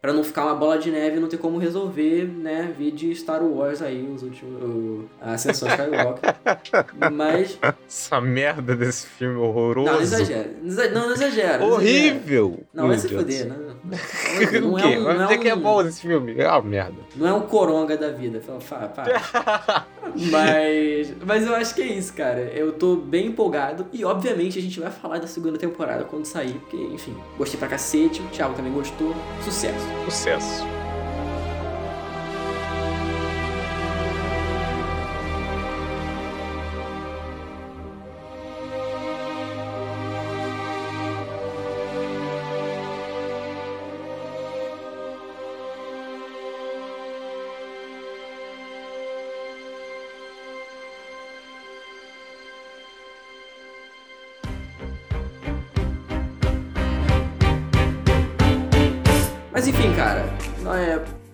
Pra não ficar uma bola de neve e não ter como resolver, né? Vi de Star Wars aí, os últimos. o- a Ascensão Skywalker. Mas. Essa merda desse filme horroroso. Não, não exagera. Não, não, não exagera. não. Horrível! Não, vai se fuder, né? o Não é um, não dizer é que é um- bom esse filme? Ah, merda. Não é um coronga da vida. Fala, fala, para. mas, mas eu acho que é isso, cara. Eu tô bem empolgado. E obviamente a gente vai falar da segunda temporada quando sair. Porque, enfim, gostei pra cacete. O Thiago também gostou. Sucesso. Sucesso.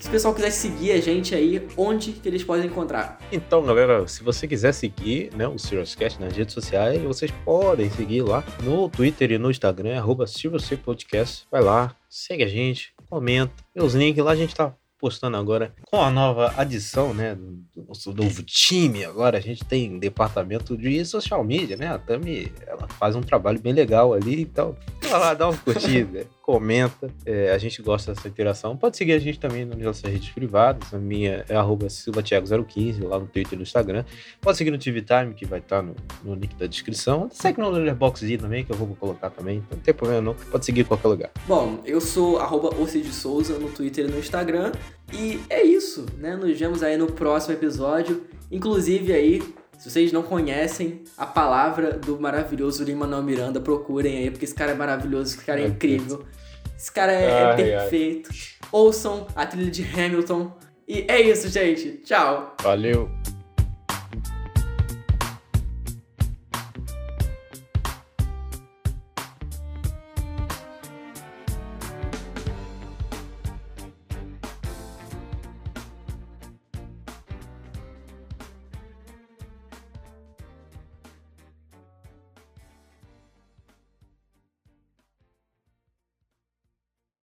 Se o pessoal quiser seguir a gente aí, onde que eles podem encontrar? Então, galera, se você quiser seguir né, o SiriusCast nas redes sociais, vocês podem seguir lá no Twitter e no Instagram, arroba Podcast. Vai lá, segue a gente, comenta. E os links lá a gente tá postando agora com a nova adição, né, do do nosso novo time. Agora a gente tem departamento de social media, né? A Tami, ela faz um trabalho bem legal ali, então vai lá, dá uma curtida, comenta. É, a gente gosta dessa interação. Pode seguir a gente também nas nossas redes privadas. A minha é arroba silvatiago015, lá no Twitter e no Instagram. Pode seguir no TV Time, que vai estar no, no link da descrição. Segue no Letterboxd também, que eu vou colocar também. Então não tem problema não. Pode seguir em qualquer lugar. Bom, eu sou arroba Ocid Souza no Twitter e no Instagram. E é isso, né? Nos vemos aí no próximo episódio. Inclusive aí, se vocês não conhecem a palavra do maravilhoso Lin-Manuel Miranda, procurem aí, porque esse cara é maravilhoso, esse cara é incrível. Esse cara é, Ai, ai. perfeito. Ouçam a trilha de Hamilton. E é isso, gente. Tchau. Valeu!